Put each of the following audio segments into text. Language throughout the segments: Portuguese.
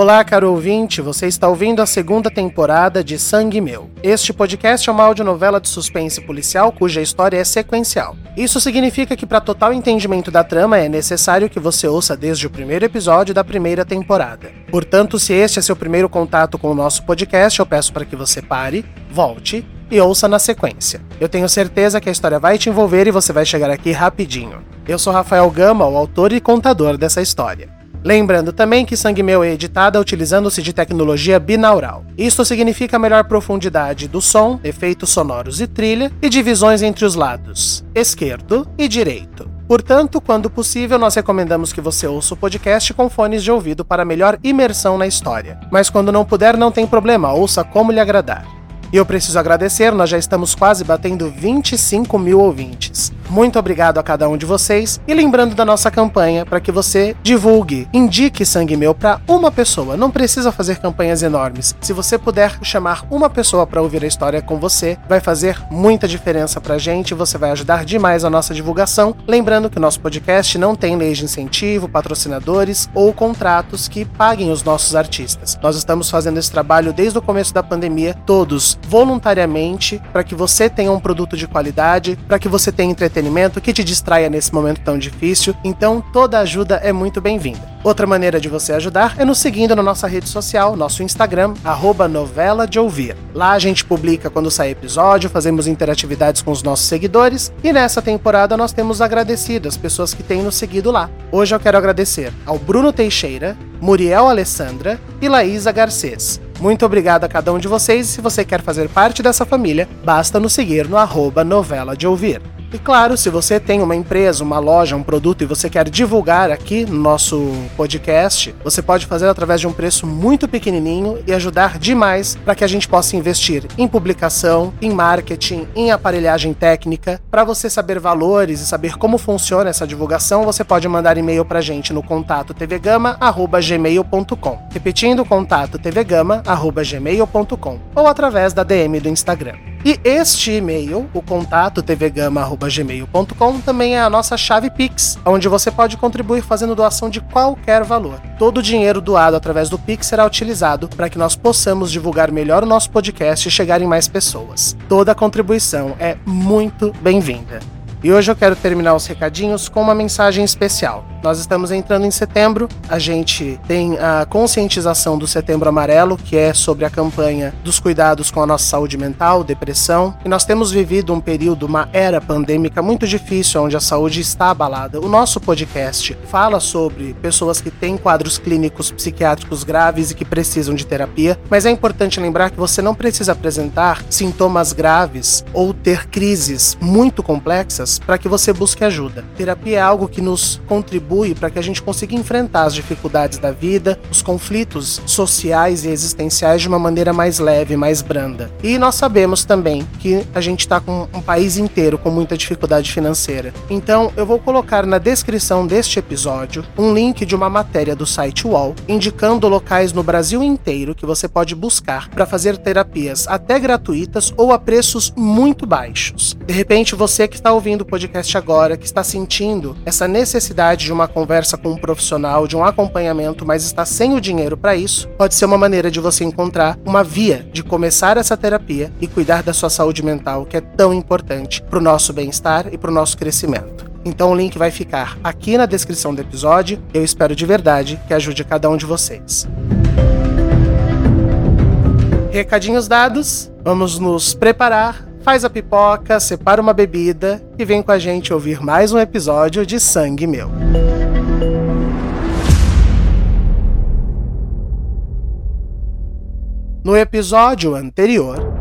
Olá, caro ouvinte, você está ouvindo a segunda temporada de Sangue Meu. Este podcast é uma audionovela de suspense policial cuja história é sequencial. Isso significa que, para total entendimento da trama, é necessário que você ouça desde o primeiro episódio da primeira temporada. Portanto, se este é seu primeiro contato com o nosso podcast, eu peço para que você pare, volte e ouça na sequência. Eu tenho certeza que a história vai te envolver e você vai chegar aqui rapidinho. Eu sou Rafael Gama, o autor e contador dessa história. Lembrando também que Sangue Meu é editada utilizando-se de tecnologia binaural. Isto significa melhor profundidade do som, efeitos sonoros e trilha, e divisões entre os lados, esquerdo e direito. Portanto, quando possível, nós recomendamos que você ouça o podcast com fones de ouvido para melhor imersão na história. Mas quando não puder, não tem problema, ouça como lhe agradar. E eu preciso agradecer, nós já estamos quase batendo 25 mil ouvintes. Muito obrigado a cada um de vocês e lembrando da nossa campanha para que você divulgue, indique Sangue Meu para uma pessoa. Não precisa fazer campanhas enormes. Se você puder chamar uma pessoa para ouvir a história com você, vai fazer muita diferença para a gente. Você vai ajudar demais a nossa divulgação. Lembrando que o nosso podcast não tem leis de incentivo, patrocinadores ou contratos que paguem os nossos artistas. Nós estamos fazendo esse trabalho desde o começo da pandemia, todos voluntariamente, para que você tenha um produto de qualidade, para que você tenha entretenimento que te distraia nesse momento tão difícil, então toda ajuda é muito bem-vinda. Outra maneira de você ajudar é nos seguindo na nossa rede social, nosso Instagram, novela de ouvir. Lá a gente publica quando sai episódio, fazemos interatividades com os nossos seguidores e nessa temporada nós temos agradecido as pessoas que têm nos seguido lá. Hoje eu quero agradecer ao Bruno Teixeira, Muriel Alessandra e Laísa Garcês. Muito obrigado a cada um de vocês e se você quer fazer parte dessa família, basta nos seguir no arroba novela de ouvir. E claro, se você tem uma empresa, uma loja, um produto e você quer divulgar aqui no nosso podcast, você pode fazer através de um preço muito pequenininho e ajudar demais para que a gente possa investir em publicação, em marketing, em aparelhagem técnica. Para você saber valores e saber como funciona essa divulgação, você pode mandar e-mail para a gente no contato tvgama@gmail.com. Repetindo, contato tvgama@gmail.com ou através da DM do Instagram. E este e-mail, o contato tvgama.gmail.com, também é a nossa chave Pix, onde você pode contribuir fazendo doação de qualquer valor. Todo o dinheiro doado através do Pix será utilizado para que nós possamos divulgar melhor o nosso podcast e chegar em mais pessoas. Toda contribuição é muito bem-vinda. E hoje eu quero terminar os recadinhos com uma mensagem especial. Nós estamos entrando em setembro, a gente tem a conscientização do Setembro Amarelo, que é sobre a campanha dos cuidados com a nossa saúde mental, depressão, e nós temos vivido um período, uma era pandêmica muito difícil, onde a saúde está abalada. O nosso podcast fala sobre pessoas que têm quadros clínicos psiquiátricos graves e que precisam de terapia, mas é importante lembrar que você não precisa apresentar sintomas graves ou ter crises muito complexas para que você busque ajuda. Terapia é algo que nos contribui para que a gente consiga enfrentar as dificuldades da vida, os conflitos sociais e existenciais de uma maneira mais leve, mais branda. E nós sabemos também que a gente está com um país inteiro com muita dificuldade financeira. Então eu vou colocar na descrição deste episódio um link de uma matéria do site UOL indicando locais no Brasil inteiro que você pode buscar para fazer terapias até gratuitas ou a preços muito baixos. De repente você que está ouvindo ouvindo o podcast agora, que está sentindo essa necessidade de uma conversa com um profissional, de um acompanhamento, mas está sem o dinheiro para isso, pode ser uma maneira de você encontrar uma via de começar essa terapia e cuidar da sua saúde mental, que é tão importante para o nosso bem-estar e para o nosso crescimento. Então o link vai ficar aqui na descrição do episódio. Eu espero de verdade que ajude cada um de vocês. Recadinhos dados, vamos nos preparar faz a pipoca, separa uma bebida e vem com a gente ouvir mais um episódio de Sangue Meu. No episódio anterior,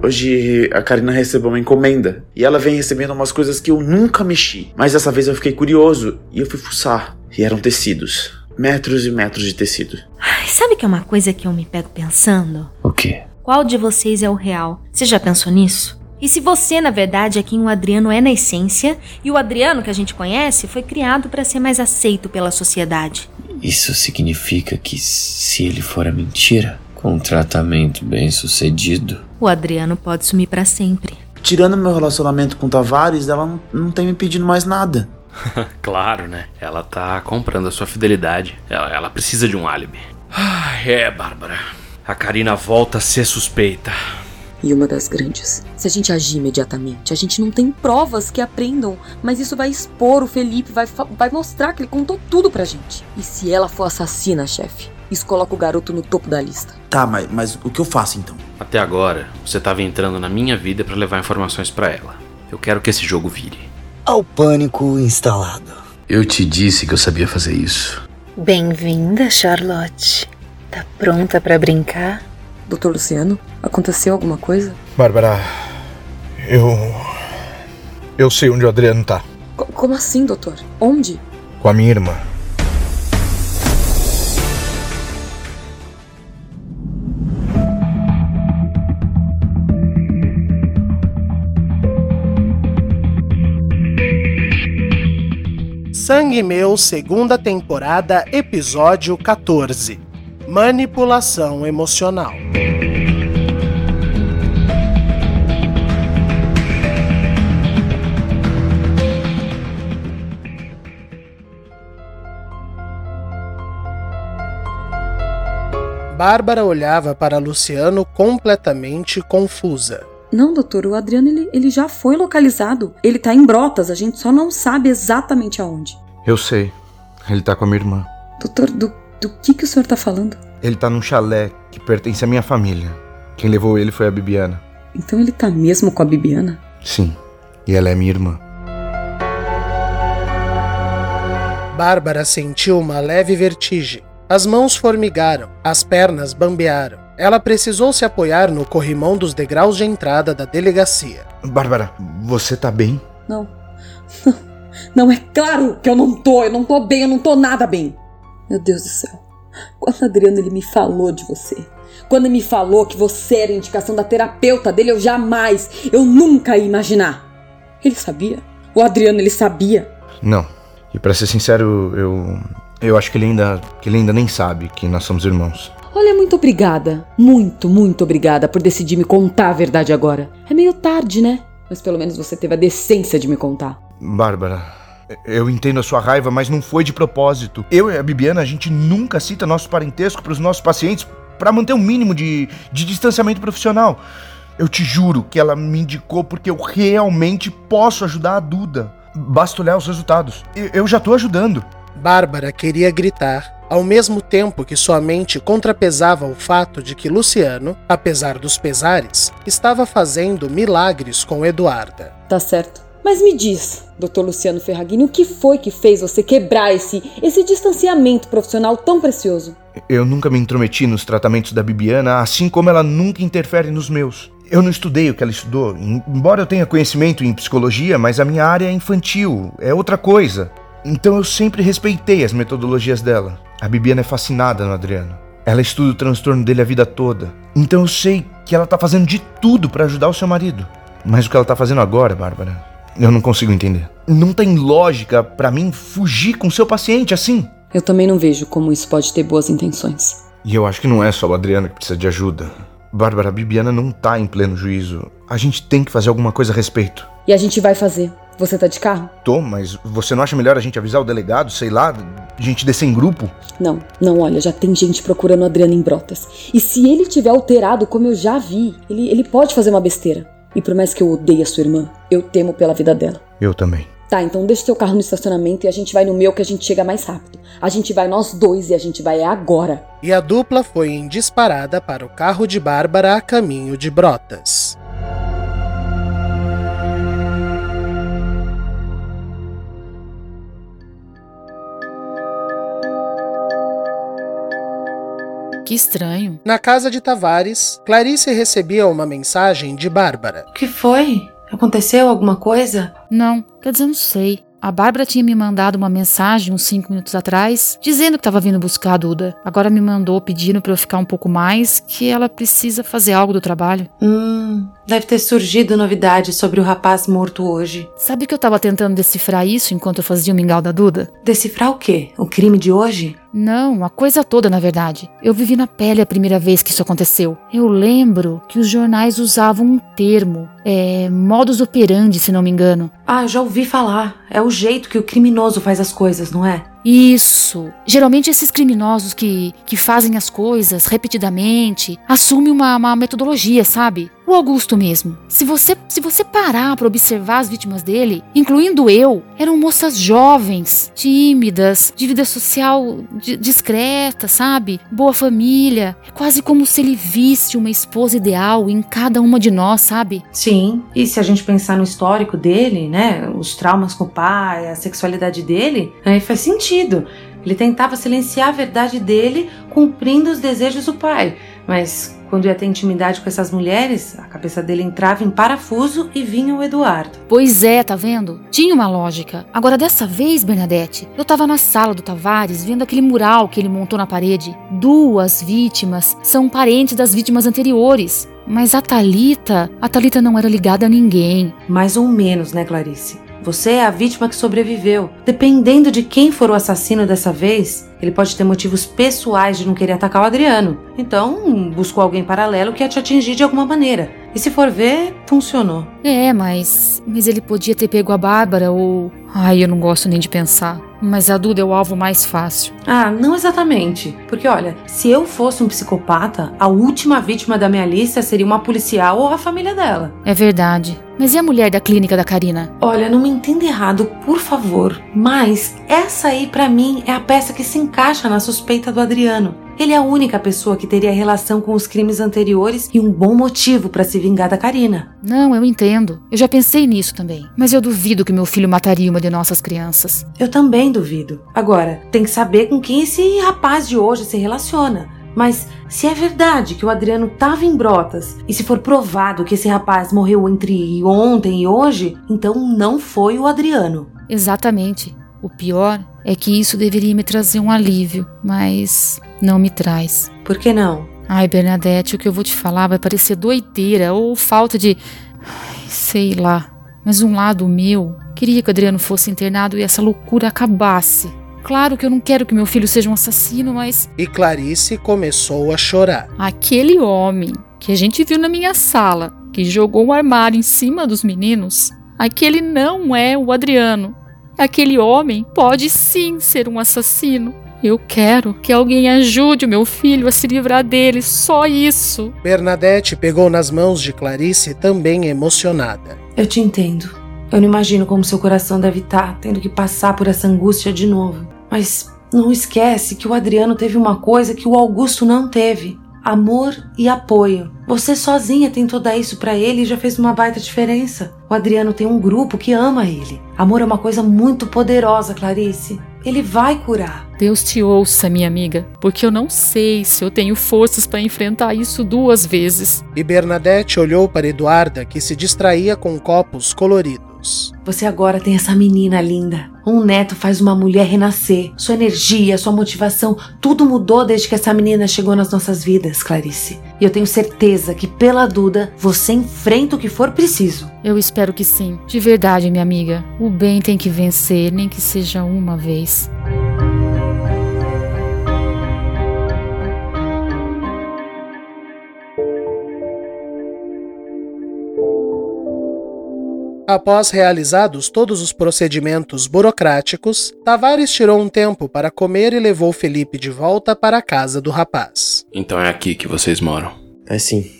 Hoje a Karina recebeu uma encomenda e ela vem recebendo umas coisas que eu nunca mexi. Mas dessa vez eu fiquei curioso e eu fui fuçar. E eram tecidos. Metros e metros de tecido. Ai, sabe que é uma coisa que eu me pego pensando? O quê? Qual de vocês é o real? Você já pensou nisso? E se você, na verdade, é quem o Adriano é na essência, e o Adriano que a gente conhece foi criado para ser mais aceito pela sociedade? Isso significa que se ele for a mentira, com um tratamento bem sucedido, O Adriano pode sumir para sempre. Tirando meu relacionamento com o Tavares, ela não, não tem me pedindo mais nada. Claro, né? Ela tá comprando a sua fidelidade. Ela, ela precisa de um álibi. Ah, é, Bárbara. A Karina volta a ser suspeita. E uma das grandes. Se a gente agir imediatamente, a gente não tem provas que aprendam, mas isso vai expor o Felipe, vai, vai mostrar que ele contou tudo pra gente. E se ela for assassina, chefe, isso coloca o garoto no topo da lista. Tá, mas, mas o que eu faço então? Até agora, você tava entrando na minha vida pra levar informações pra ela. Eu quero que esse jogo vire. Ao pânico instalado. eu te disse que eu sabia fazer isso. Bem-vinda, Charlotte. Tá pronta pra brincar? Doutor Luciano, aconteceu alguma coisa? Bárbara, eu. Eu sei onde o Adriano tá. Co- como assim, doutor? Onde? Com a minha irmã. Sangue Meu, segunda temporada, episódio 14. Manipulação emocional. Bárbara olhava para Luciano completamente confusa. Não, doutor, o Adriano ele, ele já foi localizado. Ele tá em Brotas, a gente só não sabe exatamente aonde. Eu sei. Ele tá com a minha irmã. Doutor, do, do que, que o senhor tá falando? Ele tá num chalé que pertence à minha família. Quem levou ele foi a Bibiana. Então ele tá mesmo com a Bibiana? Sim. E ela é minha irmã. Bárbara sentiu uma leve vertigem. As mãos formigaram, as pernas bambearam. Ela precisou se apoiar no corrimão dos degraus de entrada da delegacia. Bárbara, você tá bem? Não. Não, é claro que eu não tô. Eu não tô bem, eu não tô nada bem. Meu Deus do céu. Quando o Adriano ele me falou de você. Quando ele me falou que você era indicação da terapeuta dele, eu jamais, eu nunca ia imaginar. Ele sabia? O Adriano, ele sabia. Não. E pra ser sincero, eu. Eu acho que ele ainda. que ele ainda nem sabe que nós somos irmãos. Olha, muito obrigada. Muito, muito obrigada por decidir me contar a verdade agora. É meio tarde, né? Mas pelo menos você teve a decência de me contar. Bárbara, eu entendo a sua raiva, mas não foi de propósito. Eu e a Bibiana, a gente nunca cita nosso parentesco pros nossos pacientes pra manter um mínimo de, de distanciamento profissional. Eu te juro que ela me indicou porque eu realmente posso ajudar a Duda. Basta olhar os resultados. Eu, eu já tô ajudando. Bárbara queria gritar, ao mesmo tempo que sua mente contrapesava o fato de que Luciano, apesar dos pesares, estava fazendo milagres com Eduarda. Tá certo. Mas me diz, Dr. Luciano Ferragini, o que foi que fez você quebrar esse, esse distanciamento profissional tão precioso? Eu nunca me intrometi nos tratamentos da Bibiana, assim como ela nunca interfere nos meus. Eu não estudei o que ela estudou, embora eu tenha conhecimento em psicologia, mas a minha área é infantil, é outra coisa. Então eu sempre respeitei as metodologias dela. A Bibiana é fascinada no Adriano. Ela estuda o transtorno dele a vida toda. Então eu sei que ela tá fazendo de tudo para ajudar o seu marido. Mas o que ela tá fazendo agora, Bárbara, eu não consigo entender. Não tem lógica para mim fugir com seu paciente assim. Eu também não vejo como isso pode ter boas intenções. E eu acho que não é só o Adriano que precisa de ajuda. Bárbara, a Bibiana não tá em pleno juízo. A gente tem que fazer alguma coisa a respeito. E a gente vai fazer. Você tá de carro? Tô, mas você não acha melhor a gente avisar o delegado, sei lá, a gente descer em grupo? Não, não, olha, já tem gente procurando o Adriano em Brotas. E se ele tiver alterado, como eu já vi, ele, ele pode fazer uma besteira. E por mais que eu odeie a sua irmã, eu temo pela vida dela. Eu também. Tá, então deixa seu carro no estacionamento e a gente vai no meu que a gente chega mais rápido. A gente vai nós dois e a gente vai é agora. E a dupla foi em disparada para o carro de Bárbara a caminho de Brotas. Que estranho. Na casa de Tavares, Clarice recebia uma mensagem de Bárbara. O que foi? Aconteceu alguma coisa? Não, quer dizer, não sei. A Bárbara tinha me mandado uma mensagem uns cinco minutos atrás, dizendo que estava vindo buscar a Duda. Agora me mandou pedindo para eu ficar um pouco mais, que ela precisa fazer algo do trabalho. Hum, deve ter surgido novidade sobre o rapaz morto hoje. Sabe que eu estava tentando decifrar isso enquanto eu fazia o mingau da Duda? Decifrar o quê? O crime de hoje? Não, a coisa toda, na verdade. Eu vivi na pele a primeira vez que isso aconteceu. Eu lembro que os jornais usavam um termo, é, modus operandi, se não me engano. Ah, já ouvi falar. É o jeito que o criminoso faz as coisas, não é? Isso. Geralmente esses criminosos que, que fazem as coisas repetidamente assumem uma, uma metodologia, sabe? O Augusto mesmo. Se você, se você parar para observar as vítimas dele, incluindo eu, eram moças jovens, tímidas, de vida social discreta, sabe? Boa família. É quase como se ele visse uma esposa ideal em cada uma de nós, sabe? Sim. E se a gente pensar no histórico dele, né? Os traumas com o pai, a sexualidade dele, aí faz sentido. Ele tentava silenciar a verdade dele, cumprindo os desejos do pai. Mas quando ia ter intimidade com essas mulheres, a cabeça dele entrava em parafuso e vinha o Eduardo. Pois é, tá vendo? Tinha uma lógica. Agora dessa vez, Bernadette, eu tava na sala do Tavares vendo aquele mural que ele montou na parede. Duas vítimas são parentes das vítimas anteriores. Mas a Talita, a Talita não era ligada a ninguém. Mais ou menos, né, Clarice? Você é a vítima que sobreviveu. Dependendo de quem for o assassino dessa vez, ele pode ter motivos pessoais de não querer atacar o Adriano. Então, buscou alguém paralelo que ia te atingir de alguma maneira. E se for ver, funcionou. É, mas. Mas ele podia ter pego a Bárbara ou. Ai, eu não gosto nem de pensar. Mas a Duda é o alvo mais fácil. Ah, não exatamente. Porque olha, se eu fosse um psicopata, a última vítima da minha lista seria uma policial ou a família dela. É verdade. Mas e a mulher da clínica da Karina? Olha, não me entenda errado, por favor. Mas essa aí, para mim, é a peça que se encaixa na suspeita do Adriano. Ele é a única pessoa que teria relação com os crimes anteriores e um bom motivo para se vingar da Karina. Não, eu entendo. Eu já pensei nisso também. Mas eu duvido que meu filho mataria uma de nossas crianças. Eu também duvido. Agora, tem que saber com quem esse rapaz de hoje se relaciona. Mas se é verdade que o Adriano estava em Brotas e se for provado que esse rapaz morreu entre ontem e hoje, então não foi o Adriano. Exatamente. O pior é que isso deveria me trazer um alívio, mas não me traz. Por que não? Ai, Bernadette, o que eu vou te falar vai parecer doideira ou falta de. Ai, sei lá. Mas um lado meu queria que o Adriano fosse internado e essa loucura acabasse. Claro que eu não quero que meu filho seja um assassino, mas. E Clarice começou a chorar. Aquele homem que a gente viu na minha sala, que jogou um armário em cima dos meninos, aquele não é o Adriano. Aquele homem pode sim ser um assassino. Eu quero que alguém ajude o meu filho a se livrar dele, só isso. Bernadette pegou nas mãos de Clarice, também emocionada. Eu te entendo. Eu não imagino como seu coração deve estar tendo que passar por essa angústia de novo. Mas não esquece que o Adriano teve uma coisa que o Augusto não teve: amor e apoio. Você sozinha tentou dar isso para ele e já fez uma baita diferença. O Adriano tem um grupo que ama ele. Amor é uma coisa muito poderosa, Clarice. Ele vai curar. Deus te ouça, minha amiga, porque eu não sei se eu tenho forças para enfrentar isso duas vezes. E Bernadette olhou para Eduarda, que se distraía com copos coloridos. Você agora tem essa menina linda. Um neto faz uma mulher renascer. Sua energia, sua motivação, tudo mudou desde que essa menina chegou nas nossas vidas, Clarice. E eu tenho certeza que pela Duda você enfrenta o que for preciso. Eu espero que sim. De verdade, minha amiga. O bem tem que vencer, nem que seja uma vez. Após realizados todos os procedimentos burocráticos, Tavares tirou um tempo para comer e levou Felipe de volta para a casa do rapaz. Então é aqui que vocês moram? É sim.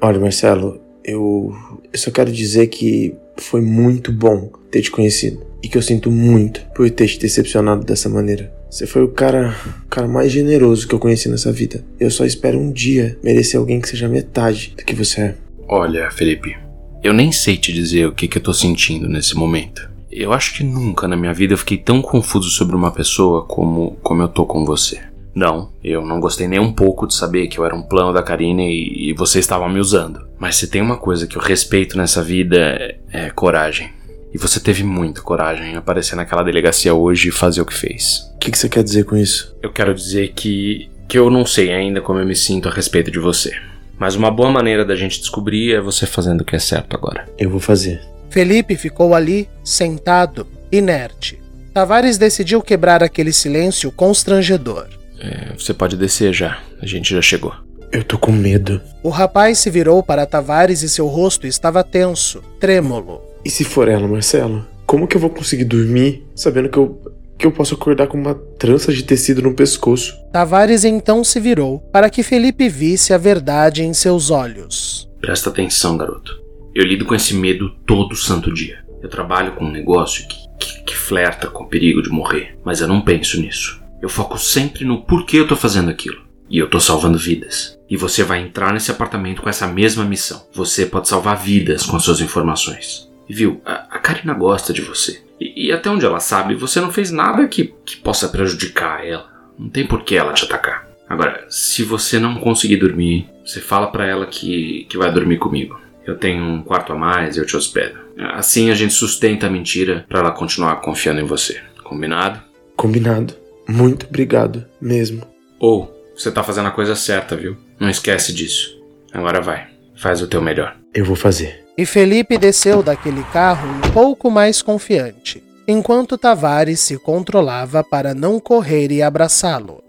Olha, Marcelo, eu, eu só quero dizer que foi muito bom ter te conhecido. E que eu sinto muito por ter te decepcionado dessa maneira. Você foi o cara, o cara mais generoso que eu conheci nessa vida. Eu só espero um dia merecer alguém que seja metade do que você é. Olha, Felipe, eu nem sei te dizer o que, que eu tô sentindo nesse momento. Eu acho que nunca na minha vida eu fiquei tão confuso sobre uma pessoa como, como eu tô com você. Não, eu não gostei nem um pouco de saber que eu era um plano da Karina e, e você estava me usando. Mas se tem uma coisa que eu respeito nessa vida é, é coragem. E você teve muita coragem em aparecer naquela delegacia hoje e fazer o que fez. O que, que você quer dizer com isso? Eu quero dizer que. que eu não sei ainda como eu me sinto a respeito de você. Mas uma boa maneira da gente descobrir é você fazendo o que é certo agora. Eu vou fazer. Felipe ficou ali, sentado, inerte. Tavares decidiu quebrar aquele silêncio constrangedor. É, você pode descer já, a gente já chegou. Eu tô com medo. O rapaz se virou para Tavares e seu rosto estava tenso, trêmulo. E se for ela, Marcelo? Como que eu vou conseguir dormir sabendo que eu, que eu posso acordar com uma trança de tecido no pescoço? Tavares então se virou para que Felipe visse a verdade em seus olhos. Presta atenção, garoto. Eu lido com esse medo todo santo dia. Eu trabalho com um negócio que, que, que flerta com o perigo de morrer, mas eu não penso nisso. Eu foco sempre no porquê eu tô fazendo aquilo. E eu tô salvando vidas. E você vai entrar nesse apartamento com essa mesma missão. Você pode salvar vidas com as suas informações. E viu, a, a Karina gosta de você. E, e, até onde ela sabe, você não fez nada que, que possa prejudicar ela. Não tem por que ela te atacar. Agora, se você não conseguir dormir, você fala para ela que, que vai dormir comigo. Eu tenho um quarto a mais e eu te hospedo. Assim a gente sustenta a mentira para ela continuar confiando em você. Combinado? Combinado. Muito obrigado, mesmo. Ou, você tá fazendo a coisa certa, viu? Não esquece disso. Agora vai. Faz o teu melhor. Eu vou fazer. E Felipe desceu daquele carro um pouco mais confiante, enquanto Tavares se controlava para não correr e abraçá-lo.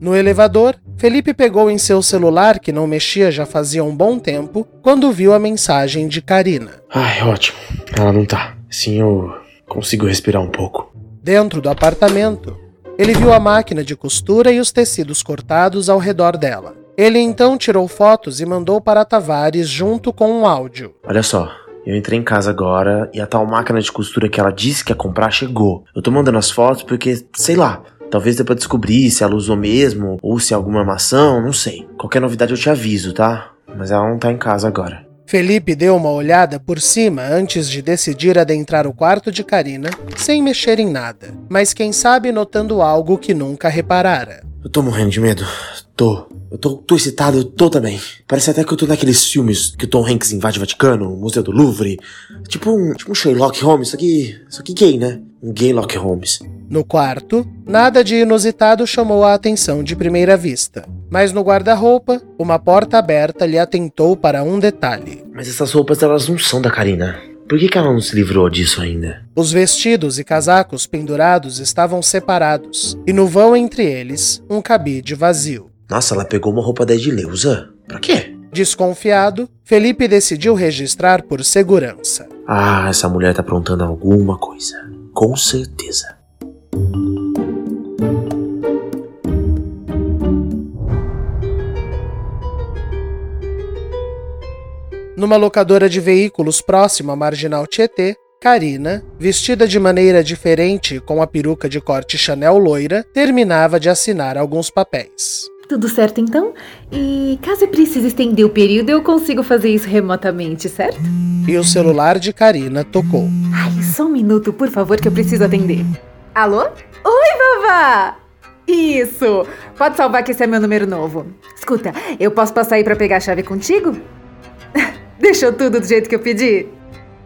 No elevador, Felipe pegou em seu celular, que não mexia já fazia um bom tempo, quando viu a mensagem de Karina. Ai, ótimo. Ela não tá. Sim, eu consigo respirar um pouco. Dentro do apartamento, ele viu a máquina de costura e os tecidos cortados ao redor dela. Ele então tirou fotos e mandou para Tavares junto com um áudio. Olha só, eu entrei em casa agora e a tal máquina de costura que ela disse que ia comprar chegou. Eu tô mandando as fotos porque, sei lá, Talvez dê pra descobrir se ela usou mesmo ou se é alguma armação, não sei. Qualquer novidade eu te aviso, tá? Mas ela não tá em casa agora. Felipe deu uma olhada por cima antes de decidir adentrar o quarto de Karina, sem mexer em nada, mas quem sabe notando algo que nunca reparara. Eu tô morrendo de medo. Tô. Eu tô, tô excitado, eu tô também. Parece até que eu tô naqueles filmes que o Tom Hanks invade o Vaticano, o Museu do Louvre. Tipo um, tipo um Sherlock Holmes, só que. só que gay, né? Um gay Lock Holmes. No quarto, nada de inusitado chamou a atenção de primeira vista. Mas no guarda-roupa, uma porta aberta lhe atentou para um detalhe. Mas essas roupas elas não são da Karina. Por que, que ela não se livrou disso ainda? Os vestidos e casacos pendurados estavam separados, e no vão entre eles, um cabide vazio. Nossa, ela pegou uma roupa da Edileuza? Pra quê? Desconfiado, Felipe decidiu registrar por segurança. Ah, essa mulher tá aprontando alguma coisa. Com certeza. Numa locadora de veículos próximo à Marginal Tietê, Karina, vestida de maneira diferente com a peruca de corte Chanel loira, terminava de assinar alguns papéis. Tudo certo então? E caso precise estender o período, eu consigo fazer isso remotamente, certo? E o celular de Karina tocou. Ai, só um minuto, por favor, que eu preciso atender. Alô? Oi, vovó! Isso! Pode salvar que esse é meu número novo. Escuta, eu posso passar aí pra pegar a chave contigo? Deixou tudo do jeito que eu pedi?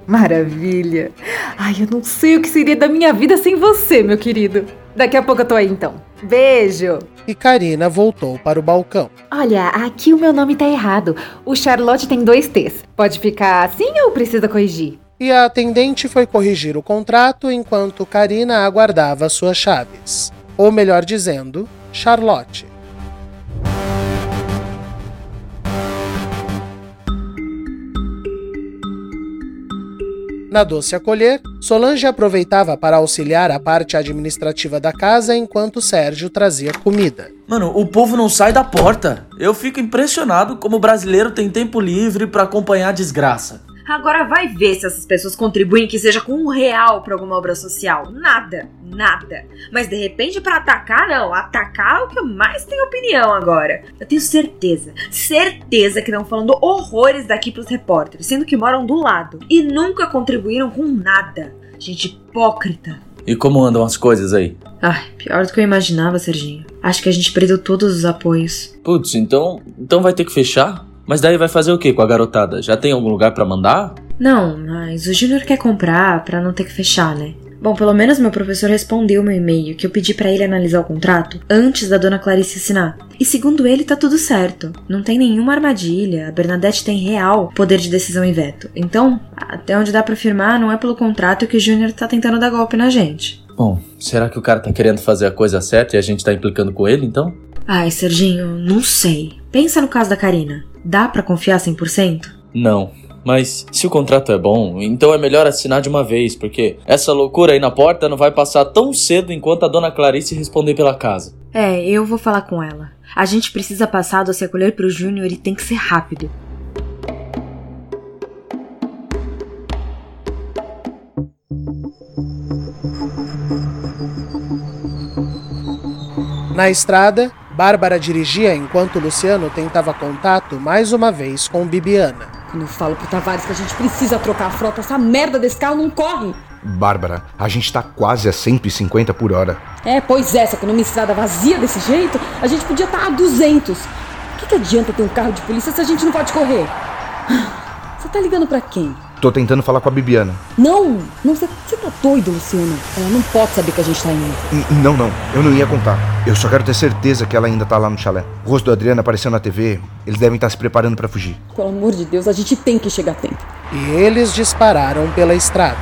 Maravilha! Ai, eu não sei o que seria da minha vida sem você, meu querido. Daqui a pouco eu tô aí então. Beijo! E Karina voltou para o balcão. Olha, aqui o meu nome tá errado. O Charlotte tem dois T's. Pode ficar assim ou precisa corrigir? E a atendente foi corrigir o contrato enquanto Karina aguardava suas chaves. Ou melhor dizendo, Charlotte. Na Doce Acolher, Solange aproveitava para auxiliar a parte administrativa da casa enquanto Sérgio trazia comida. Mano, o povo não sai da porta. Eu fico impressionado como o brasileiro tem tempo livre para acompanhar a desgraça. Agora vai ver se essas pessoas contribuem que seja com um real para alguma obra social. Nada, nada. Mas de repente para atacar, não. Atacar é o que eu mais tenho opinião agora. Eu tenho certeza, certeza que estão falando horrores daqui pros repórteres, sendo que moram do lado. E nunca contribuíram com nada. Gente hipócrita. E como andam as coisas aí? Ai, pior do que eu imaginava, Serginho. Acho que a gente perdeu todos os apoios. Putz, então, então vai ter que fechar? Mas daí vai fazer o que com a garotada? Já tem algum lugar para mandar? Não, mas o Júnior quer comprar para não ter que fechar, né? Bom, pelo menos meu professor respondeu meu e-mail que eu pedi para ele analisar o contrato antes da dona Clarice assinar. E segundo ele, tá tudo certo. Não tem nenhuma armadilha. A Bernadette tem real poder de decisão e veto. Então, até onde dá para afirmar, não é pelo contrato que o Júnior tá tentando dar golpe na gente. Bom, será que o cara tá querendo fazer a coisa certa e a gente tá implicando com ele, então? Ai, Serginho, não sei. Pensa no caso da Karina. Dá para confiar 100%? Não. Mas se o contrato é bom, então é melhor assinar de uma vez, porque essa loucura aí na porta não vai passar tão cedo enquanto a dona Clarice responder pela casa. É, eu vou falar com ela. A gente precisa passar do se acolher pro Júnior e tem que ser rápido. Na estrada, Bárbara dirigia enquanto Luciano tentava contato mais uma vez com Bibiana. Quando eu falo pro Tavares que a gente precisa trocar a frota, essa merda desse carro não corre. Bárbara, a gente tá quase a 150 por hora. É, pois é, só que numa estrada vazia desse jeito, a gente podia estar tá a 200. O que, que adianta ter um carro de polícia se a gente não pode correr? Você tá ligando para quem? Tô tentando falar com a Bibiana. Não, não, você tá doido, Luciano. Ela não pode saber que a gente tá indo. N não, não, eu não ia contar. Eu só quero ter certeza que ela ainda tá lá no chalé. O rosto do Adriano apareceu na TV, eles devem estar se preparando para fugir. Pelo amor de Deus, a gente tem que chegar a tempo. E eles dispararam pela estrada.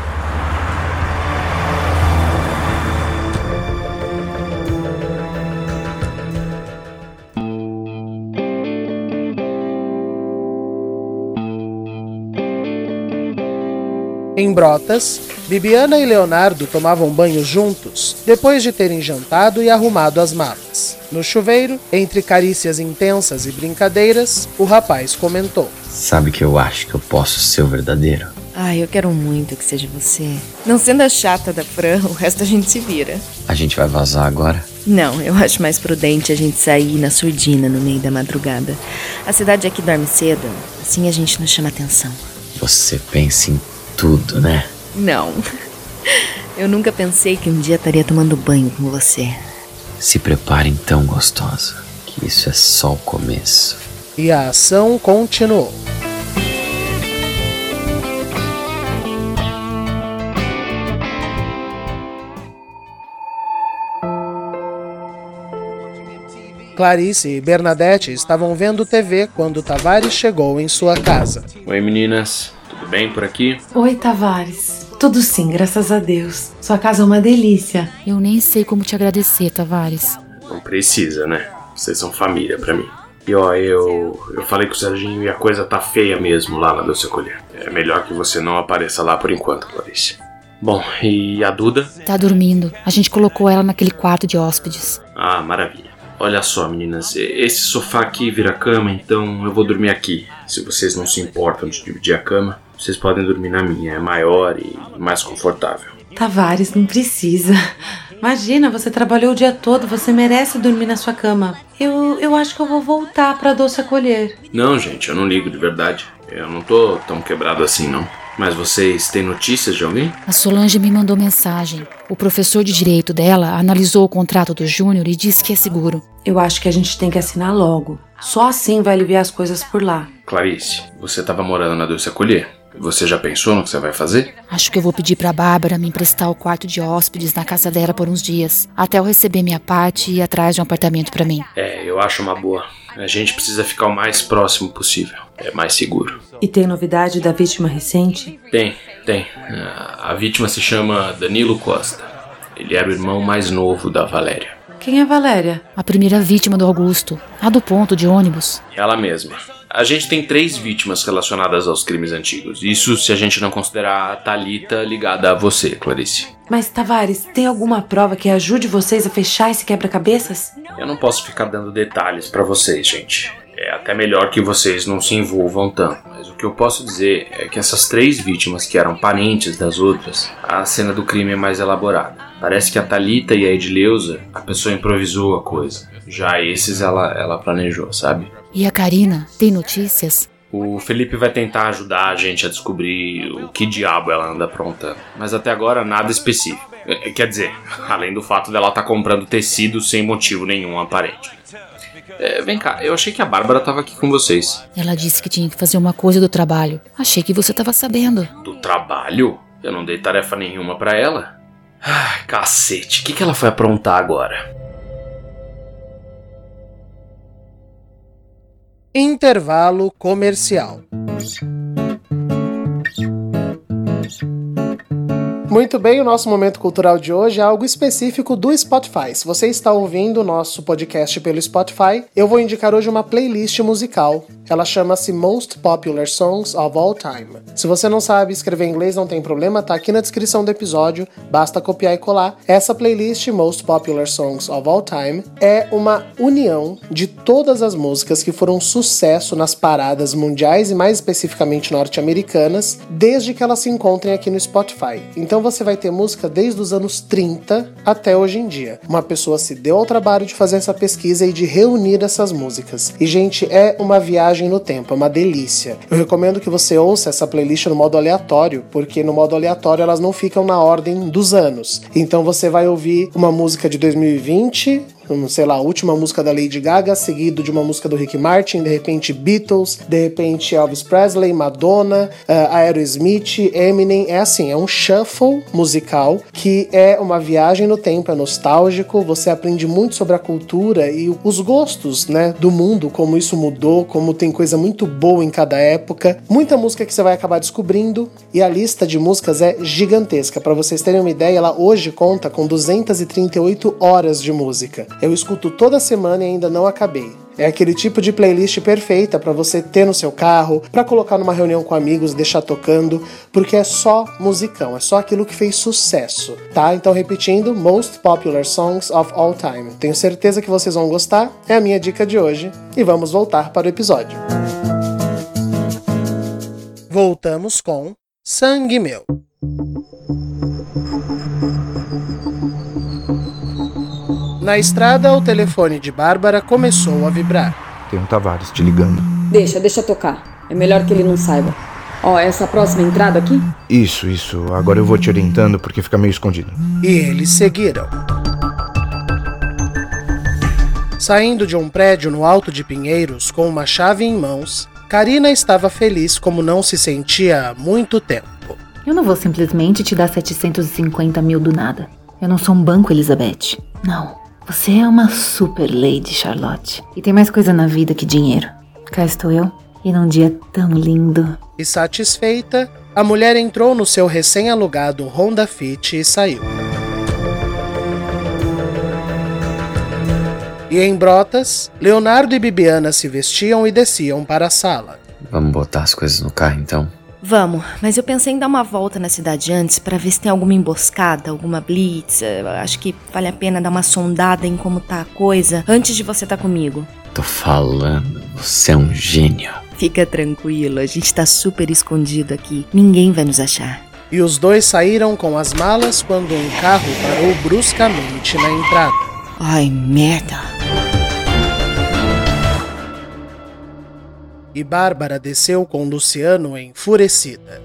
Em Brotas, Bibiana e Leonardo tomavam banho juntos depois de terem jantado e arrumado as malas. No chuveiro, entre carícias intensas e brincadeiras, o rapaz comentou: Sabe que eu acho que eu posso ser o verdadeiro? Ai, eu quero muito que seja você. Não sendo a chata da Fran, o resto a gente se vira. A gente vai vazar agora? Não, eu acho mais prudente a gente sair na surdina no meio da madrugada. A cidade aqui dorme cedo, assim a gente não chama atenção. Você pensa em tudo, né? Não. Eu nunca pensei que um dia estaria tomando banho com você. Se prepare então, gostosa, que isso é só o começo. E a ação continuou. Clarice e Bernadette estavam vendo TV quando Tavares chegou em sua casa. Oi, meninas. Tudo bem por aqui? Oi, Tavares. Tudo sim, graças a Deus. Sua casa é uma delícia. Eu nem sei como te agradecer, Tavares. Não precisa, né? Vocês são família para mim. E ó, eu, eu falei com o Serginho e a coisa tá feia mesmo lá na Doce Colher. É melhor que você não apareça lá por enquanto, Clarice. Bom, e a Duda? Tá dormindo. A gente colocou ela naquele quarto de hóspedes. Ah, maravilha. Olha só, meninas, esse sofá aqui vira cama, então eu vou dormir aqui. Se vocês não se importam de dividir a cama, vocês podem dormir na minha, é maior e mais confortável. Tavares, não precisa. Imagina, você trabalhou o dia todo, você merece dormir na sua cama. Eu, eu acho que eu vou voltar pra Doce Acolher. Não, gente, eu não ligo de verdade. Eu não tô tão quebrado assim, não. Mas vocês têm notícias de alguém? A Solange me mandou mensagem. O professor de direito dela analisou o contrato do Júnior e disse que é seguro. Eu acho que a gente tem que assinar logo. Só assim vai aliviar as coisas por lá. Clarice, você estava morando na Dulce Acolher. Você já pensou no que você vai fazer? Acho que eu vou pedir pra Bárbara me emprestar o quarto de hóspedes na casa dela por uns dias, até eu receber minha parte e ir atrás de um apartamento para mim. É, eu acho uma boa. A gente precisa ficar o mais próximo possível. É mais seguro. E tem novidade da vítima recente? Tem, tem. A vítima se chama Danilo Costa. Ele era o irmão mais novo da Valéria. Quem é Valéria? A primeira vítima do Augusto, a do ponto de ônibus. Ela mesma. A gente tem três vítimas relacionadas aos crimes antigos. Isso se a gente não considerar a Talita ligada a você, Clarice. Mas, Tavares, tem alguma prova que ajude vocês a fechar esse quebra-cabeças? Eu não posso ficar dando detalhes para vocês, gente. É até melhor que vocês não se envolvam tanto. Mas o que eu posso dizer é que essas três vítimas que eram parentes das outras, a cena do crime é mais elaborada. Parece que a Talita e a Edileuza, a pessoa improvisou a coisa. Já esses ela, ela planejou, sabe? E a Karina, tem notícias? O Felipe vai tentar ajudar a gente a descobrir o que diabo ela anda aprontando. Mas até agora nada específico. É, Quer dizer, além do fato dela estar comprando tecido sem motivo nenhum aparente. É, vem cá, eu achei que a Bárbara tava aqui com vocês. Ela disse que tinha que fazer uma coisa do trabalho. Achei que você tava sabendo. Do trabalho? Eu não dei tarefa nenhuma pra ela. Ai, cacete, o que, que ela foi aprontar agora? Intervalo comercial. Muito bem, o nosso momento cultural de hoje é algo específico do Spotify. Se você está ouvindo o nosso podcast pelo Spotify, eu vou indicar hoje uma playlist musical. Ela chama-se Most Popular Songs of All Time. Se você não sabe escrever inglês, não tem problema, tá aqui na descrição do episódio, basta copiar e colar. Essa playlist Most Popular Songs of All Time é uma união de todas as músicas que foram sucesso nas paradas mundiais e mais especificamente norte-americanas, desde que elas se encontrem aqui no Spotify. Então você vai ter música desde os anos 30 até hoje em dia. Uma pessoa se deu ao trabalho de fazer essa pesquisa e de reunir essas músicas. E, gente, é uma viagem no tempo, é uma delícia. Eu recomendo que você ouça essa playlist no modo aleatório, porque no modo aleatório elas não ficam na ordem dos anos. Então você vai ouvir uma música de 2020, um, sei lá, a última música da Lady Gaga, seguido de uma música do Rick Martin, de repente Beatles, de repente Elvis Presley, Madonna, uh, Aerosmith, Eminem. É assim, é um shuffle musical que é uma viagem no tempo, é nostálgico, você aprende muito sobre a cultura e os gostos, né, do mundo, como isso mudou, como tem coisa muito boa em cada época. Muita música que você vai acabar descobrindo e a lista de músicas é gigantesca. Para vocês terem uma ideia, ela hoje conta com 238 horas de música. Eu escuto toda semana e ainda não acabei. É aquele tipo de playlist perfeita para você ter no seu carro, para colocar numa reunião com amigos, deixar tocando, porque é só musicão, é só aquilo que fez sucesso, tá? Então repetindo, Most Popular Songs of All Time. Tenho certeza que vocês vão gostar, é a minha dica de hoje e vamos voltar para o episódio. Voltamos com Sangue Meu. Na estrada, o telefone de Bárbara começou a vibrar. Tem um Tavares te ligando. Deixa, deixa tocar. É melhor que ele não saiba. Ó, essa próxima entrada aqui? Isso, isso. Agora eu vou te orientando porque fica meio escondido. E eles seguiram. Saindo de um prédio no alto de Pinheiros com uma chave em mãos, Karina estava feliz como não se sentia há muito tempo. Eu não vou simplesmente te dar 750 mil do nada. Eu não sou um banco, Elizabeth. Não. Você é uma super lady, Charlotte. E tem mais coisa na vida que dinheiro. Cá estou eu, e num dia tão lindo. E satisfeita, a mulher entrou no seu recém-alugado Honda Fit e saiu. E em Brotas, Leonardo e Bibiana se vestiam e desciam para a sala. Vamos botar as coisas no carro então? Vamos, mas eu pensei em dar uma volta na cidade antes para ver se tem alguma emboscada, alguma blitz. Eu Acho que vale a pena dar uma sondada em como tá a coisa antes de você estar tá comigo. Tô falando, você é um gênio. Fica tranquilo, a gente tá super escondido aqui. Ninguém vai nos achar. E os dois saíram com as malas quando um carro parou bruscamente na entrada. Ai, merda. E Bárbara desceu com Luciano enfurecida.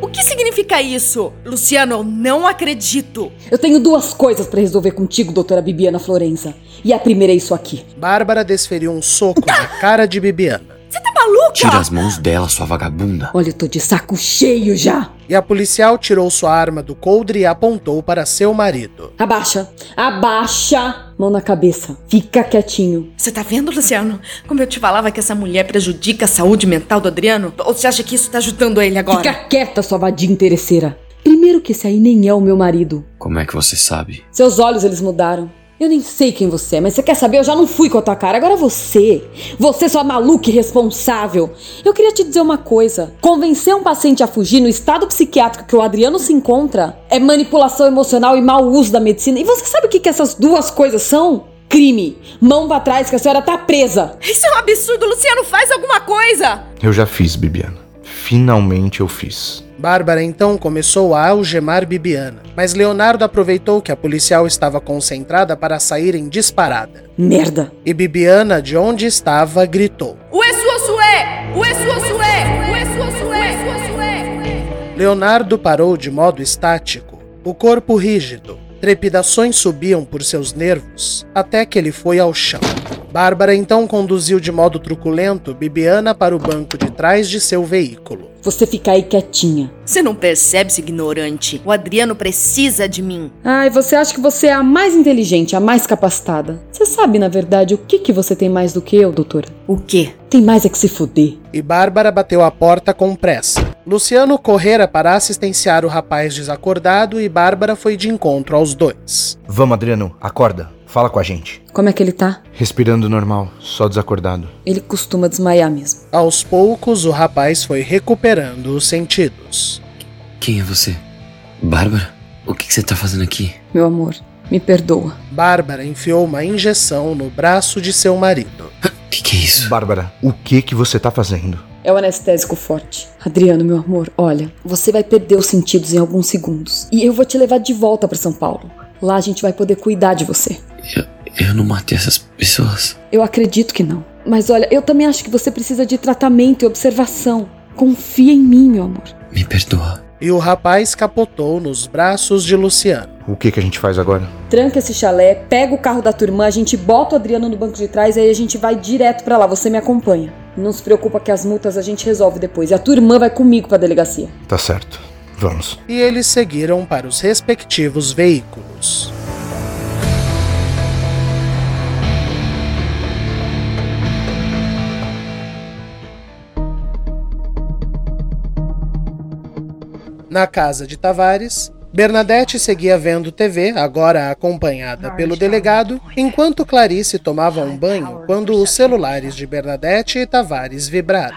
O que significa isso? Luciano, eu não acredito. Eu tenho duas coisas para resolver contigo, doutora Bibiana Florença. E a primeira é isso aqui. Bárbara desferiu um soco na cara de Bibiana. Você tá maluca? Tira as mãos dela, sua vagabunda. Olha, eu tô de saco cheio já. E a policial tirou sua arma do coldre e apontou para seu marido. Abaixa, abaixa. Mão na cabeça. Fica quietinho. Você tá vendo, Luciano? Como eu te falava que essa mulher prejudica a saúde mental do Adriano? Ou você acha que isso tá ajudando ele agora? Fica quieta, sua vadia interesseira. Primeiro que esse aí nem é o meu marido. Como é que você sabe? Seus olhos, eles mudaram. Eu nem sei quem você é, mas você quer saber? Eu já não fui com a tua cara. Agora você. Você, sua maluca irresponsável. Eu queria te dizer uma coisa. Convencer um paciente a fugir no estado psiquiátrico que o Adriano se encontra é manipulação emocional e mau uso da medicina. E você sabe o que, que essas duas coisas são? crime. Mão pra trás que a senhora tá presa. Isso é um absurdo, Luciano, faz alguma coisa! Eu já fiz, Bibiana. Finalmente eu fiz. Bárbara então começou a algemar Bibiana, mas Leonardo aproveitou que a policial estava concentrada para sair em disparada. Merda! E Bibiana, de onde estava, gritou: Ué, sua sué! Ué, sua sué! Ué, sua sué! Sua sué! Leonardo parou de modo estático, o corpo rígido. Trepidações subiam por seus nervos até que ele foi ao chão. Bárbara então conduziu de modo truculento Bibiana para o banco de trás de seu veículo. Você fica aí quietinha. Você não percebe, seu ignorante? O Adriano precisa de mim. Ai, você acha que você é a mais inteligente, a mais capacitada. Você sabe, na verdade, o que, que você tem mais do que eu, doutora? O quê? Tem mais é que se fuder. E Bárbara bateu a porta com pressa. Luciano correra para assistenciar o rapaz desacordado e Bárbara foi de encontro aos dois. Vamos, Adriano, acorda. Fala com a gente. Como é que ele tá? Respirando normal, só desacordado. Ele costuma desmaiar mesmo. Aos poucos, o rapaz foi recuperando os sentidos. Quem é você? Bárbara? O que, que você tá fazendo aqui? Meu amor, me perdoa. Bárbara enfiou uma injeção no braço de seu marido. O que, que é isso? Bárbara, o que que você tá fazendo? É o anestésico forte. Adriano, meu amor, olha, você vai perder os sentidos em alguns segundos. E eu vou te levar de volta para São Paulo. Lá a gente vai poder cuidar de você. Eu, eu não matei essas pessoas. Eu acredito que não. Mas olha, eu também acho que você precisa de tratamento e observação. Confia em mim, meu amor. Me perdoa. E o rapaz capotou nos braços de Luciano. O que que a gente faz agora? Tranca esse chalé, pega o carro da tua irmã, a gente bota o Adriano no banco de trás e aí a gente vai direto para lá. Você me acompanha. Não se preocupa que as multas a gente resolve depois. E a tua irmã vai comigo pra delegacia. Tá certo. Vamos. E eles seguiram para os respectivos veículos. Na casa de Tavares, Bernadette seguia vendo TV, agora acompanhada pelo delegado, enquanto Clarice tomava um banho quando os celulares de Bernadette e Tavares vibraram.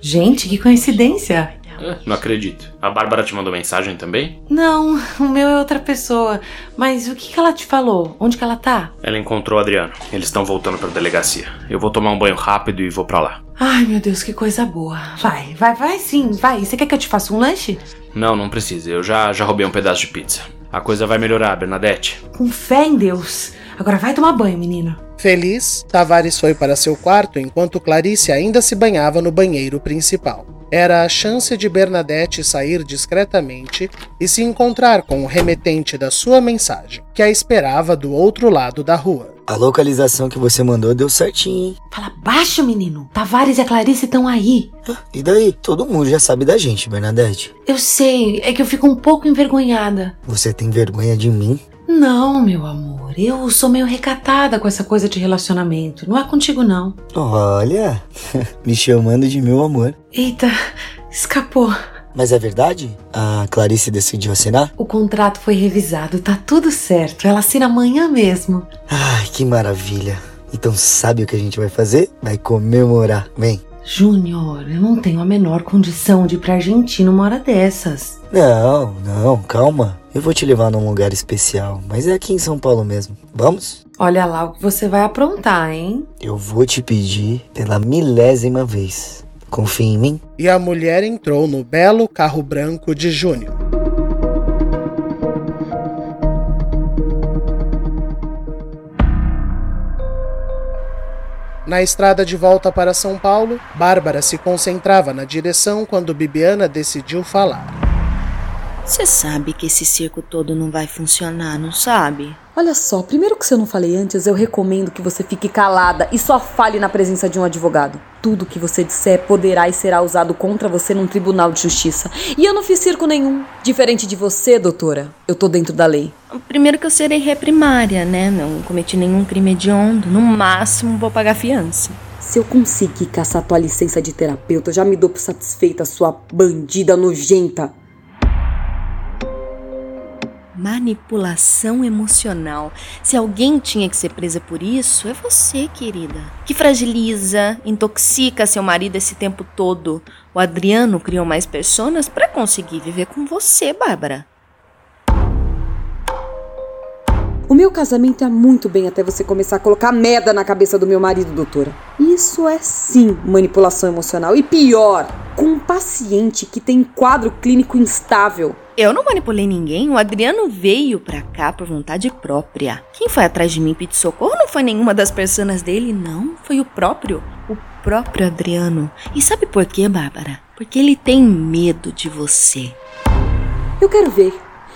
Gente, que coincidência! Não acredito. A Bárbara te mandou mensagem também? Não, o meu é outra pessoa. Mas o que, que ela te falou? Onde que ela tá? Ela encontrou o Adriano. Eles estão voltando pra delegacia. Eu vou tomar um banho rápido e vou pra lá. Ai, meu Deus, que coisa boa. Vai, vai, vai sim, vai. Você quer que eu te faça um lanche? Não, não precisa. Eu já, já roubei um pedaço de pizza. A coisa vai melhorar, Bernadette. Com fé em Deus. Agora vai tomar banho, menino. Feliz, Tavares foi para seu quarto enquanto Clarice ainda se banhava no banheiro principal. Era a chance de Bernadette sair discretamente e se encontrar com o remetente da sua mensagem, que a esperava do outro lado da rua. A localização que você mandou deu certinho, hein? Fala baixo, menino. Tavares e a Clarice estão aí. E daí? Todo mundo já sabe da gente, Bernadette. Eu sei, é que eu fico um pouco envergonhada. Você tem vergonha de mim? Não, meu amor. Eu sou meio recatada com essa coisa de relacionamento. Não é contigo, não. Olha, me chamando de meu amor. Eita, escapou. Mas é verdade? A Clarice decidiu assinar? O contrato foi revisado, tá tudo certo. Ela assina amanhã mesmo. Ai, que maravilha. Então sabe o que a gente vai fazer? Vai comemorar. Vem. Júnior, eu não tenho a menor condição de ir pra Argentina uma hora dessas. Não, não, calma. Eu vou te levar num lugar especial, mas é aqui em São Paulo mesmo. Vamos? Olha lá o que você vai aprontar, hein? Eu vou te pedir pela milésima vez. Confia em mim? E a mulher entrou no belo carro branco de Júnior. Na estrada de volta para São Paulo, Bárbara se concentrava na direção quando Bibiana decidiu falar. Você sabe que esse circo todo não vai funcionar, não sabe? Olha só, primeiro que se eu não falei antes, eu recomendo que você fique calada e só fale na presença de um advogado. Tudo que você disser poderá e será usado contra você num tribunal de justiça. E eu não fiz circo nenhum. Diferente de você, doutora, eu tô dentro da lei. Primeiro que eu serei reprimária, né? Não cometi nenhum crime hediondo. No máximo vou pagar fiança. Se eu conseguir caçar tua licença de terapeuta, eu já me dou por satisfeita, sua bandida nojenta. Manipulação emocional. Se alguém tinha que ser presa por isso, é você, querida. Que fragiliza, intoxica seu marido esse tempo todo. O Adriano criou mais personas para conseguir viver com você, Bárbara. O meu casamento é muito bem até você começar a colocar merda na cabeça do meu marido, doutora. Isso é sim manipulação emocional. E pior, com um paciente que tem quadro clínico instável. Eu não manipulei ninguém, o Adriano veio pra cá por vontade própria. Quem foi atrás de mim pedir socorro não foi nenhuma das personas dele, não. Foi o próprio, o próprio Adriano. E sabe por quê, Bárbara? Porque ele tem medo de você. Eu quero ver.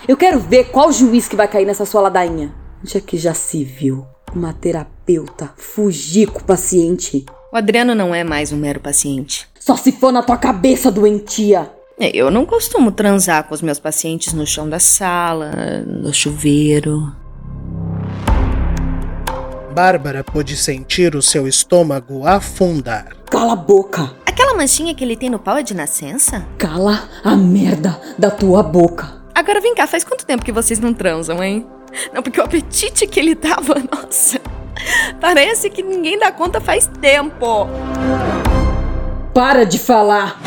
Eu quero ver qual juiz que vai cair nessa sua ladainha. Onde é que já se viu uma terapeuta fugir com o paciente? O Adriano não é mais um mero paciente. Só se for na tua cabeça, doentia. É, Eu não costumo transar com os meus pacientes no chão da sala, no chuveiro. Bárbara pôde sentir o seu estômago afundar. Cala a boca. Aquela manchinha que ele tem no pau é de nascença? Cala a merda da tua boca. Agora vem cá, faz quanto tempo que vocês não transam, hein? Não, porque o apetite que ele tava, nossa. Parece que ninguém dá conta faz tempo. Para de falar.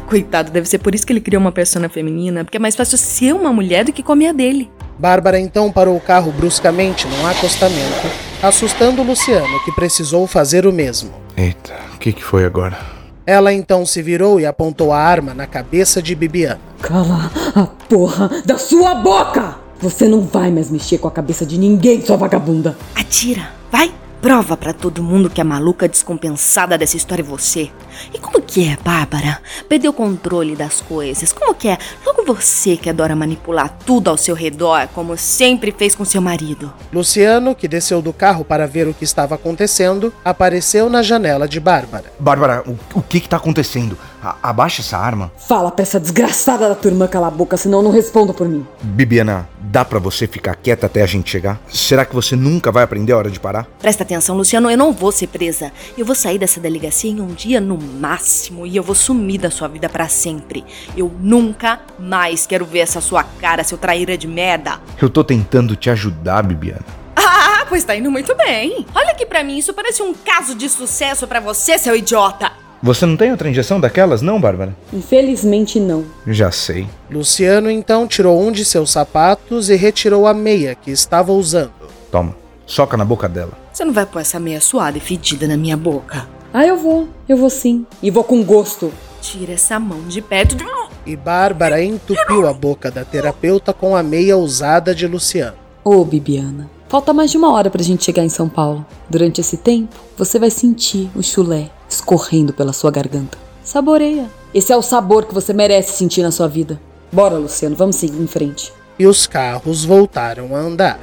Ai, coitado, deve ser por isso que ele criou uma persona feminina, porque é mais fácil ser uma mulher do que comer a dele. Bárbara então parou o carro bruscamente num acostamento, assustando Luciano, que precisou fazer o mesmo. Eita, o que, que foi agora? Ela então se virou e apontou a arma na cabeça de Bibiana. Cala a porra da sua boca! Você não vai mais mexer com a cabeça de ninguém, sua vagabunda. Atira, vai! Prova pra todo mundo que a maluca descompensada dessa história é você. E como que é, Bárbara? Perder o controle das coisas. Como que é? Logo você que adora manipular tudo ao seu redor, como sempre fez com seu marido. Luciano, que desceu do carro para ver o que estava acontecendo, apareceu na janela de Bárbara. Bárbara, o, o que que tá acontecendo? A- abaixa essa arma. Fala pra essa desgraçada da tua irmã calar a boca, senão eu não respondo por mim. Bibiana, dá pra você ficar quieta até a gente chegar? Será que você nunca vai aprender a hora de parar? Presta atenção, Luciano, eu não vou ser presa. Eu vou sair dessa delegacia em um dia no máximo e eu vou sumir da sua vida pra sempre. Eu nunca mais quero ver essa sua cara, seu traíra de merda. Eu tô tentando te ajudar, Bibiana. Ah, pois tá indo muito bem. Olha aqui pra mim, isso parece um caso de sucesso pra você, seu idiota. Você não tem outra injeção daquelas, não, Bárbara? Infelizmente não. Já sei. Luciano então tirou um de seus sapatos e retirou a meia que estava usando. Toma, soca na boca dela. Você não vai pôr essa meia suada e fedida na minha boca. Ah, eu vou. Eu vou sim. E vou com gosto. Tira essa mão de perto de... E Bárbara entupiu a boca da terapeuta com a meia usada de Luciano. Ô, Bibiana, falta mais de uma hora pra gente chegar em São Paulo. Durante esse tempo, você vai sentir o chulé escorrendo pela sua garganta. Saboreia. Esse é o sabor que você merece sentir na sua vida. Bora, Luciano, vamos seguir em frente. E os carros voltaram a andar.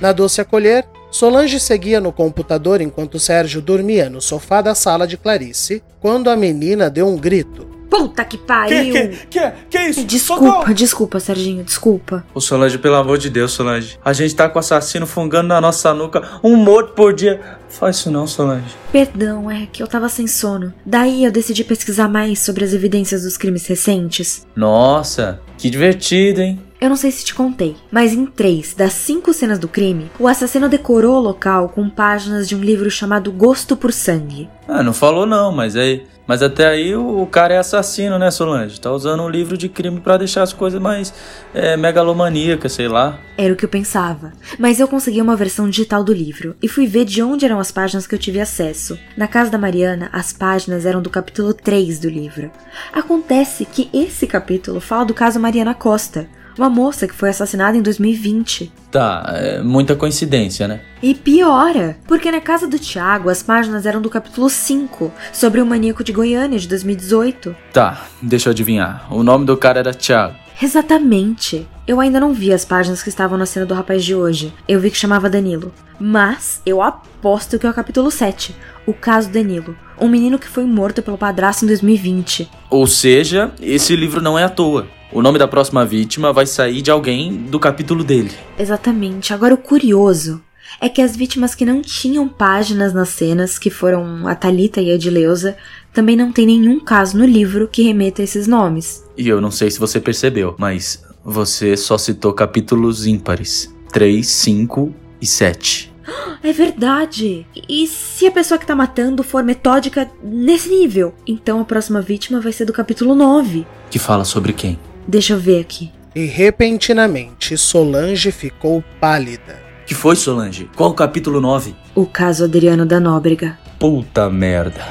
Na doce acolher, Solange seguia no computador enquanto Sérgio dormia no sofá da sala de Clarice, quando a menina deu um grito. Puta que pariu! que, que isso? Desculpa, desculpa, Serginho, desculpa. Ô Solange, pelo amor de Deus, Solange. A gente tá com o assassino fungando na nossa nuca, um morto por dia. Faz isso não, Solange. Perdão, é que eu tava sem sono. Daí eu decidi pesquisar mais sobre as evidências dos crimes recentes. Nossa, que divertido, hein? Eu não sei se te contei, mas em três das cinco cenas do crime, o assassino decorou o local com páginas de um livro chamado Gosto por Sangue. Ah, não falou não, mas aí. Mas até aí o, o cara é assassino, né, Solange? Tá usando um livro de crime pra deixar as coisas mais é, megalomaníacas, sei lá. Era o que eu pensava. Mas eu consegui uma versão digital do livro e fui ver de onde eram as páginas que eu tive acesso. Na casa da Mariana, as páginas eram do capítulo 3 do livro. Acontece que esse capítulo fala do caso Mariana Costa, uma moça que foi assassinada em 2020. Tá, é muita coincidência, né? E piora, porque na casa do Tiago as páginas eram do capítulo 5, sobre o maníaco de Goiânia de 2018. Tá, deixa eu adivinhar. O nome do cara era Thiago. Exatamente. Eu ainda não vi as páginas que estavam na cena do rapaz de hoje. Eu vi que chamava Danilo. Mas eu aposto que é o capítulo 7, o caso Danilo. Um menino que foi morto pelo padrasto em 2020. Ou seja, esse livro não é à toa. O nome da próxima vítima vai sair de alguém do capítulo dele. Exatamente. Agora o curioso é que as vítimas que não tinham páginas nas cenas, que foram a Talita e a Edileuza, também não tem nenhum caso no livro que remeta a esses nomes. E eu não sei se você percebeu, mas você só citou capítulos ímpares: 3, 5 e 7. É verdade! E se a pessoa que tá matando for metódica nesse nível? Então a próxima vítima vai ser do capítulo 9. Que fala sobre quem? Deixa eu ver aqui. E repentinamente Solange ficou pálida. Que foi, Solange? Qual o capítulo 9? O caso Adriano da Nóbrega. Puta merda.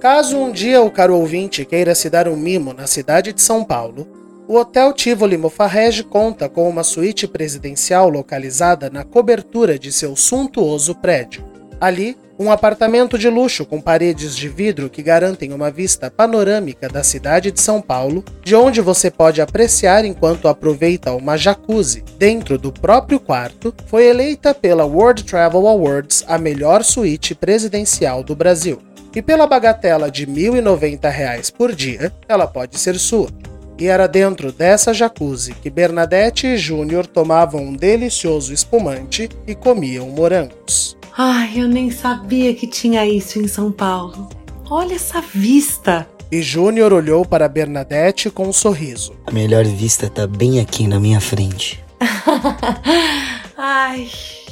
Caso um dia o caro ouvinte queira se dar um mimo na cidade de São Paulo, o Hotel Tivoli Mofarrege conta com uma suíte presidencial localizada na cobertura de seu suntuoso prédio. Ali, um apartamento de luxo com paredes de vidro que garantem uma vista panorâmica da cidade de São Paulo, de onde você pode apreciar enquanto aproveita uma jacuzzi dentro do próprio quarto, foi eleita pela World Travel Awards a melhor suíte presidencial do Brasil. E pela bagatela de R$ 1.090 por dia, ela pode ser sua. E era dentro dessa jacuzzi que Bernadette e Júnior tomavam um delicioso espumante e comiam morangos. Ai, eu nem sabia que tinha isso em São Paulo. Olha essa vista! E Júnior olhou para Bernadette com um sorriso. A melhor vista tá bem aqui na minha frente. Ai,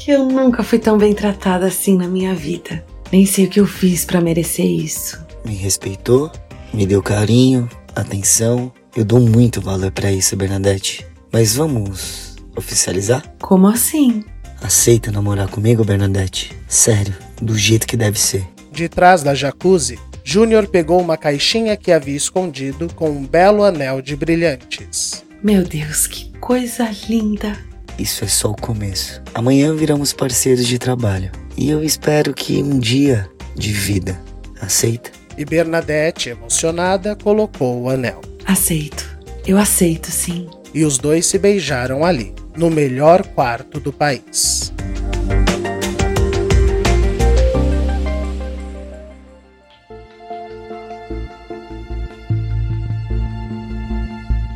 eu nunca fui tão bem tratada assim na minha vida. Nem sei o que eu fiz para merecer isso. Me respeitou, me deu carinho, atenção. Eu dou muito valor para isso, Bernadette. Mas vamos oficializar? Como assim? Aceita namorar comigo, Bernadette? Sério, do jeito que deve ser. De trás da jacuzzi, Júnior pegou uma caixinha que havia escondido com um belo anel de brilhantes. Meu Deus, que coisa linda! Isso é só o começo. Amanhã viramos parceiros de trabalho. E eu espero que um dia de vida. Aceita? E Bernadette, emocionada, colocou o anel. Aceito. Eu aceito, sim. E os dois se beijaram ali, no melhor quarto do país.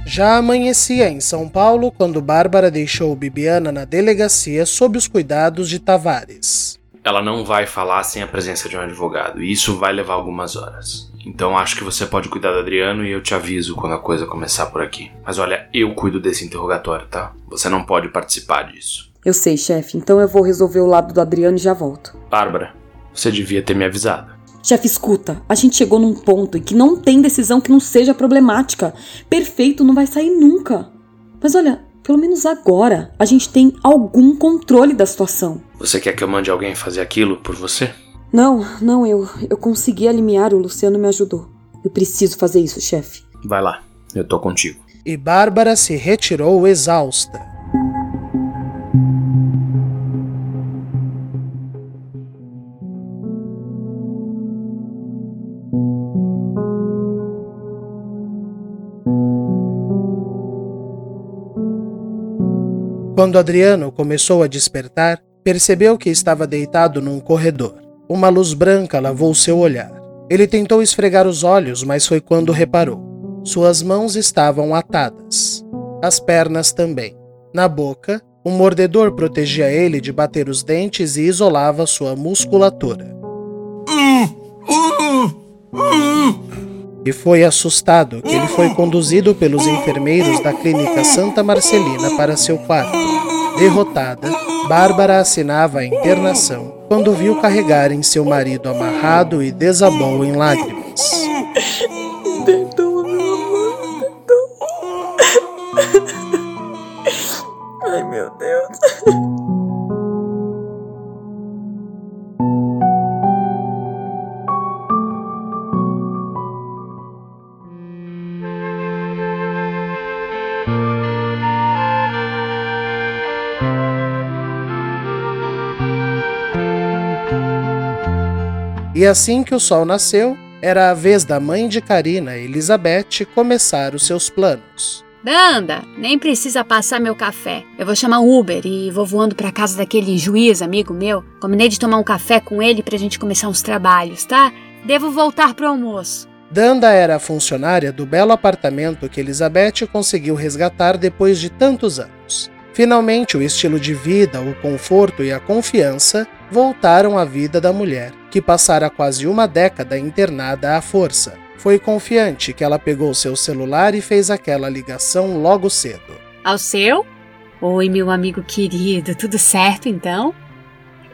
Já amanhecia em São Paulo quando Bárbara deixou Bibiana na delegacia sob os cuidados de Tavares. Ela não vai falar sem a presença de um advogado, e isso vai levar algumas horas. Então acho que você pode cuidar do Adriano e eu te aviso quando a coisa começar por aqui. Mas olha, eu cuido desse interrogatório, tá? Você não pode participar disso. Eu sei, chefe, então eu vou resolver o lado do Adriano e já volto. Bárbara, você devia ter me avisado. Chefe, escuta, a gente chegou num ponto em que não tem decisão que não seja problemática. Perfeito não vai sair nunca. Mas olha, pelo menos agora a gente tem algum controle da situação. Você quer que eu mande alguém fazer aquilo por você? Não, não, eu, eu consegui alimiar, o Luciano me ajudou. Eu preciso fazer isso, chefe. Vai lá, eu tô contigo. E Bárbara se retirou exausta. Quando Adriano começou a despertar, percebeu que estava deitado num corredor. Uma luz branca lavou seu olhar. Ele tentou esfregar os olhos, mas foi quando reparou. Suas mãos estavam atadas. As pernas também. Na boca, um mordedor protegia ele de bater os dentes e isolava sua musculatura. E foi assustado que ele foi conduzido pelos enfermeiros da clínica Santa Marcelina para seu quarto. Derrotada, Bárbara assinava a internação quando viu carregarem seu marido amarrado e desabou em lágrimas. E assim que o sol nasceu, era a vez da mãe de Karina, Elizabeth, começar os seus planos. Danda, nem precisa passar meu café. Eu vou chamar um Uber e vou voando pra casa daquele juiz, amigo meu. Combinei de tomar um café com ele pra gente começar uns trabalhos, tá? Devo voltar pro almoço. Danda era a funcionária do belo apartamento que Elizabeth conseguiu resgatar depois de tantos anos. Finalmente, o estilo de vida, o conforto e a confiança voltaram à vida da mulher, que passara quase uma década internada à força. Foi confiante que ela pegou seu celular e fez aquela ligação logo cedo. Ao seu? Oi, meu amigo querido, tudo certo então?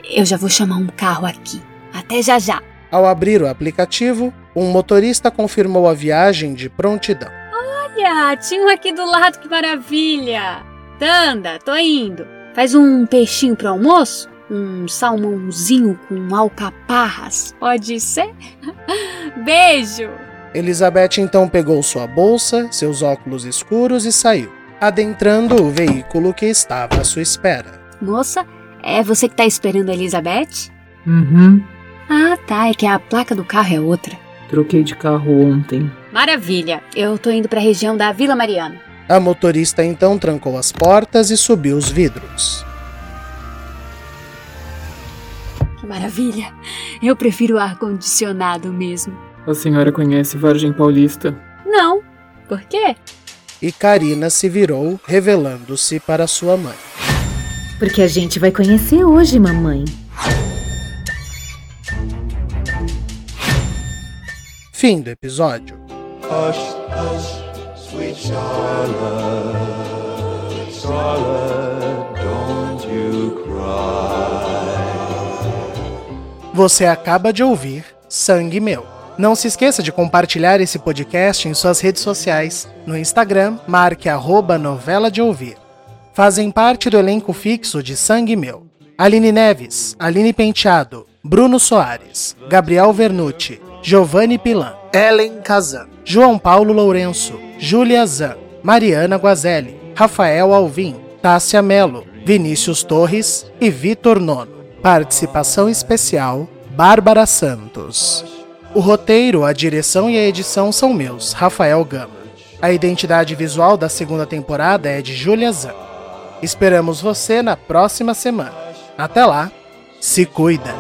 Eu já vou chamar um carro aqui. Até já já. Ao abrir o aplicativo, um motorista confirmou a viagem de prontidão. Olha, tinha um aqui do lado, que maravilha! Tanda, tô indo. Faz um peixinho pro almoço? Um salmãozinho com alcaparras? Pode ser? Beijo! Elizabeth então pegou sua bolsa, seus óculos escuros e saiu, adentrando o veículo que estava à sua espera. Moça, é você que tá esperando a Elizabeth? Uhum. Ah, tá, é que a placa do carro é outra. Troquei de carro ontem. Maravilha, eu tô indo pra região da Vila Mariana. A motorista então trancou as portas e subiu os vidros. Maravilha! Eu prefiro o ar-condicionado mesmo. A senhora conhece Vargem Paulista? Não. Por quê? E Karina se virou, revelando-se para sua mãe. Porque a gente vai conhecer hoje, mamãe. Fim do episódio. Hush, hush, sweet Charlotte, Charlotte, Você acaba de ouvir Sangue Meu. Não se esqueça de compartilhar esse podcast em suas redes sociais. No Instagram, marque arroba novela de ouvir. Fazem parte do elenco fixo de Sangue Meu. Aline Neves, Aline Penteado, Bruno Soares, Gabriel Vernucci, Giovanni Pilan, Ellen Kazan, João Paulo Lourenço, Júlia Zan, Mariana Guazelli, Rafael Alvim, Tássia Melo, Vinícius Torres e Vitor Nono. Participação especial, Bárbara Santos. O roteiro, a direção e a edição são meus, Rafael Gama. A identidade visual da segunda temporada é de Júlia Zan. Esperamos você na próxima semana. Até lá, se cuida!